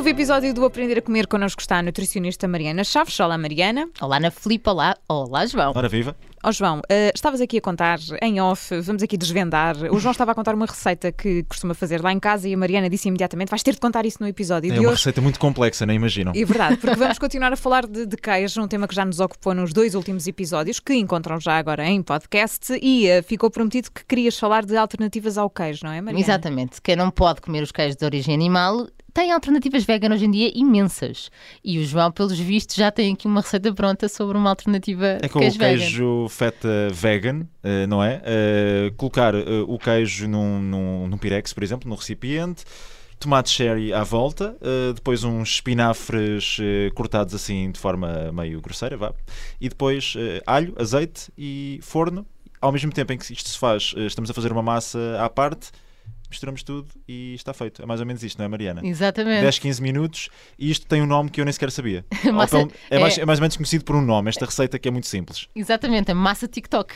novo episódio do Aprender a Comer connosco está a nutricionista Mariana Chaves. Olá, Mariana. Olá, Ana Filipe. Olá, olá, João. Ora viva. Ó oh, João, uh, estavas aqui a contar em off, vamos aqui desvendar. O João estava a contar uma receita que costuma fazer lá em casa e a Mariana disse imediatamente: vais ter de contar isso no episódio. É de uma hoje... receita muito complexa, nem imaginam. É verdade, porque vamos continuar a falar de, de queijo, um tema que já nos ocupou nos dois últimos episódios, que encontram já agora em podcast. E uh, ficou prometido que querias falar de alternativas ao queijo, não é, Mariana? Exatamente. Quem não pode comer os queijos de origem animal tem alternativas vegan hoje em dia imensas. E o João, pelos vistos, já tem aqui uma receita pronta sobre uma alternativa é com queijo o queijo feta vegan, eh, não é? Uh, colocar uh, o queijo num, num, num pirex, por exemplo, num recipiente tomate cherry à volta, uh, depois uns espinafres uh, cortados assim de forma meio grosseira, vá, e depois uh, alho, azeite e forno. Ao mesmo tempo em que isto se faz, estamos a fazer uma massa à parte misturamos tudo e está feito. É mais ou menos isto, não é, Mariana? Exatamente. 10, 15 minutos e isto tem um nome que eu nem sequer sabia. massa, é, mais, é... é mais ou menos conhecido por um nome, esta receita que é muito simples. Exatamente, é massa TikTok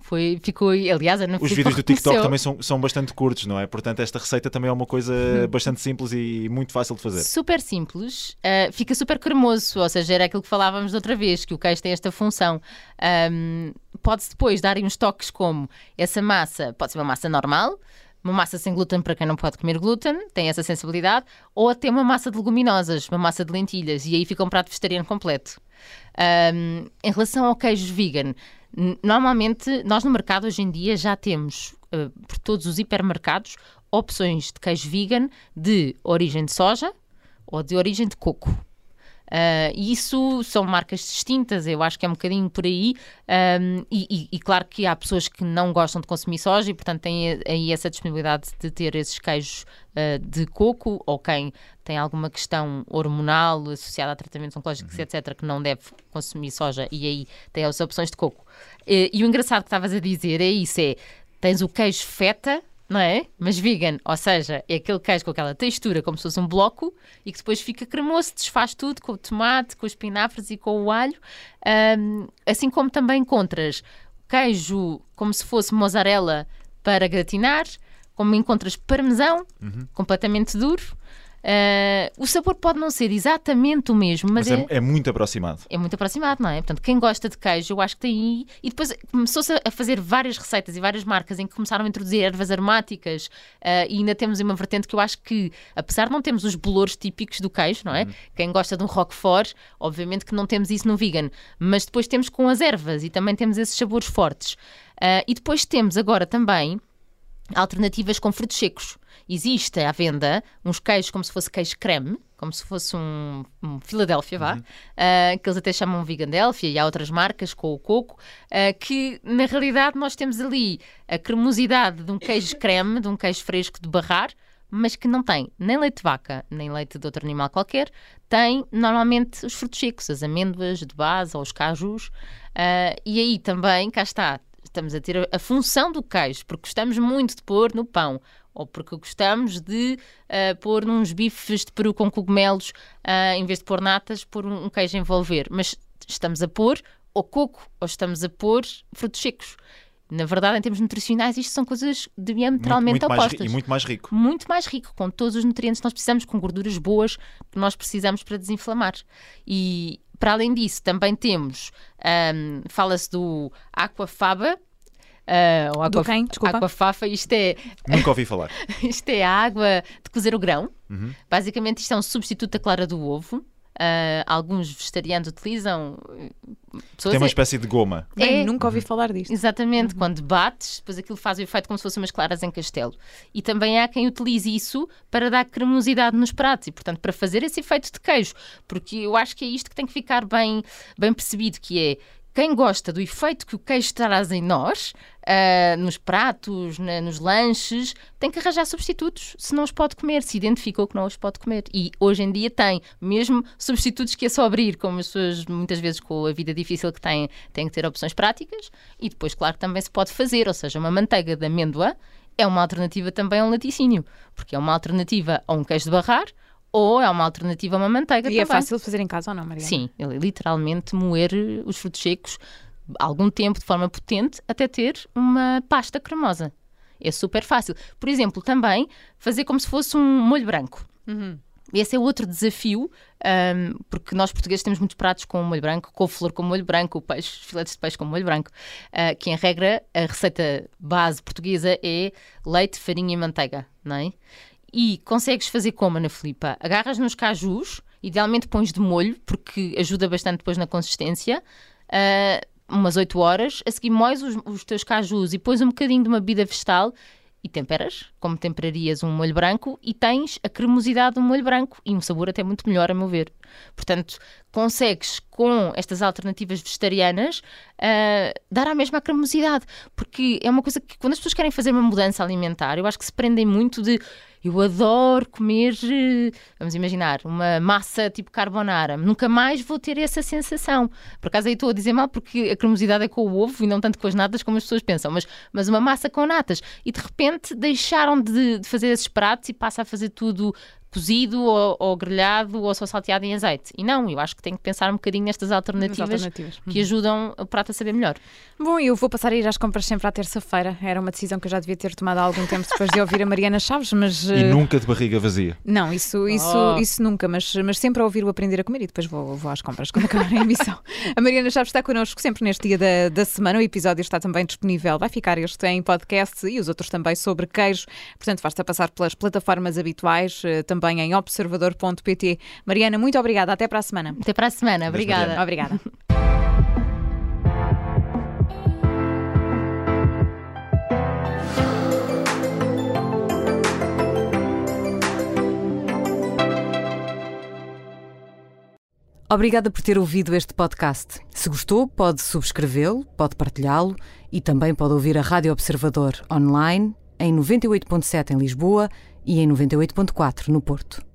foi, ficou, aliás, Ana Os vídeos do TikTok também são, são bastante curtos, não é? Portanto, esta receita também é uma coisa bastante simples e muito fácil de fazer. Super simples, uh, fica super cremoso, ou seja, era aquilo que falávamos outra vez, que o queijo tem esta função. Um, Pode-se depois dar uns toques como essa massa, pode ser uma massa normal, uma massa sem glúten para quem não pode comer glúten, tem essa sensibilidade, ou até uma massa de leguminosas, uma massa de lentilhas, e aí fica um prato vegetariano completo. Um, em relação ao queijo vegan, normalmente nós no mercado hoje em dia já temos, uh, por todos os hipermercados, opções de queijo vegan de origem de soja ou de origem de coco. Uh, isso são marcas distintas, eu acho que é um bocadinho por aí. Um, e, e, e, claro que há pessoas que não gostam de consumir soja e, portanto, têm aí essa disponibilidade de ter esses queijos uh, de coco, ou quem tem alguma questão hormonal associada a tratamentos oncológicos, uhum. etc., que não deve consumir soja, e aí tem as opções de coco. Uh, e o engraçado que estavas a dizer é isso: é tens o queijo feta não é? Mas vegan, ou seja, é aquele queijo com aquela textura como se fosse um bloco e que depois fica cremoso, desfaz tudo com o tomate, com os espinafres e com o alho. Um, assim como também encontras queijo como se fosse mozzarella para gratinar, como encontras parmesão, uhum. completamente duro. Uh, o sabor pode não ser exatamente o mesmo, mas, mas é, é, é, muito aproximado. É muito aproximado, não é? Portanto, quem gosta de queijo, eu acho que tem aí. E depois começou-se a fazer várias receitas e várias marcas em que começaram a introduzir ervas aromáticas uh, e ainda temos uma vertente que eu acho que, apesar de não termos os bolores típicos do queijo, não é? Uhum. Quem gosta de um roquefort, obviamente que não temos isso no vegan, mas depois temos com as ervas e também temos esses sabores fortes. Uh, e depois temos agora também alternativas com frutos secos. Existe à venda uns queijos como se fosse queijo creme, como se fosse um, um Philadelphia, vá, uhum. uh, que eles até chamam Vegandelphia e há outras marcas com o coco, uh, que na realidade nós temos ali a cremosidade de um queijo creme, de um queijo fresco de barrar, mas que não tem nem leite de vaca, nem leite de outro animal qualquer, tem normalmente os frutos secos, as amêndoas de base ou os cajus, uh, e aí também, cá está, estamos a ter a, função do queijo, porque gostamos muito de pôr no pão, ou porque gostamos de uh, pôr nos bifes de peru com cogumelos, uh, em vez de pôr natas, pôr um, um queijo a envolver. Mas estamos a pôr ou coco, ou estamos a pôr frutos secos. Na verdade, em termos nutricionais, isto são coisas diametralmente muito, muito opostas. Mais, e muito mais rico. Muito mais rico, com todos os nutrientes que nós precisamos, com gorduras boas que nós precisamos para desinflamar. E, para além disso, também temos, um, fala-se do aquafaba, Uh, aqua, Do quem? Desculpa. Aquafafa, isto é. Nunca ouvi falar. isto é a água de cozer o grão. Uhum. Basicamente, isto é um substituto da clara do ovo. Uh, alguns vegetarianos utilizam. Pessoas Tem uma é- espécie de goma. É, nunca ouvi falar disto. Exatamente, uhum. quando bates, depois aquilo faz o efeito como se fossem umas claras em castelo. E também há quem utilize isso para dar cremosidade nos pratos e, portanto, para fazer esse efeito de queijo. Porque eu acho que é isto que tem que ficar bem, bem percebido, que é quem gosta do efeito que o queijo traz em nós, uh, nos pratos, na, nos lanches, tem que arranjar substitutos, se não os pode comer, se identificou que não os pode comer. E hoje em dia tem, mesmo substitutos que é só abrir, como as pessoas muitas vezes com a vida difícil que têm, têm que ter opções práticas. E depois, claro, também se pode fazer, ou seja, uma manteiga de amêndoa é uma alternativa também a um laticínio, porque é uma alternativa a um queijo de barrar ou é uma alternativa a uma manteiga e é também. é fácil de fazer em casa ou não, Maria? Sim, literalmente moer os frutos secos algum tempo de forma potente até ter uma pasta cremosa. É super fácil. Por exemplo, também fazer como se fosse um molho branco. Uhum. esse é outro desafio, um, porque nós portugueses temos muitos pratos com molho branco, couve-flor com molho branco, peixe, filetes de peixe com molho branco, uh, que em regra a receita base portuguesa é leite, farinha e manteiga, não é? E consegues fazer como, Ana Filipa? Agarras nos cajus, idealmente pões de molho, porque ajuda bastante depois na consistência, uh, umas 8 horas, a seguir moes os, os teus cajus e pões um bocadinho de uma bebida vegetal e temperas, como temperarias um molho branco, e tens a cremosidade do molho branco e um sabor até muito melhor, a meu ver. Portanto, consegues com estas alternativas vegetarianas uh, dar a mesma cremosidade, porque é uma coisa que quando as pessoas querem fazer uma mudança alimentar, eu acho que se prendem muito de eu adoro comer, eh, vamos imaginar, uma massa tipo carbonara. Nunca mais vou ter essa sensação. Por acaso aí estou a dizer mal porque a cremosidade é com o ovo e não tanto com as natas como as pessoas pensam, mas, mas uma massa com natas. E de repente deixaram de, de fazer esses pratos e passa a fazer tudo cozido ou, ou, grelhado ou só salteado em azeite. E não, eu acho que tenho que pensar um bocadinho nestas alternativas, alternativas. que uhum. ajudam o prato a saber melhor. Bom, eu vou passar a ir às compras sempre à terça-feira. Era uma decisão que eu já devia ter tomado há algum tempo depois de ouvir a Mariana Chaves, mas... E uh... nunca de barriga vazia? Não, isso, isso, oh. isso nunca, mas, mas sempre a ouvir o aprender a comer e depois vou, vou às compras quando acabar a emissão. a Mariana Chaves está connosco sempre neste dia da, da semana. O episódio está também disponível. Vai ficar este em podcast e os outros também sobre queijo. Portanto, basta passar pelas plataformas habituais, uh, também em Observador observador.pt. Mariana, muito obrigada. Até para a semana. Até para a semana. Obrigada. Obrigada. Obrigada por ter ouvido este podcast. Se gostou, pode subscrevê-lo, pode partilhá-lo e também pode ouvir a Rádio Observador online em 98.7 em Lisboa e em 98.4 no Porto.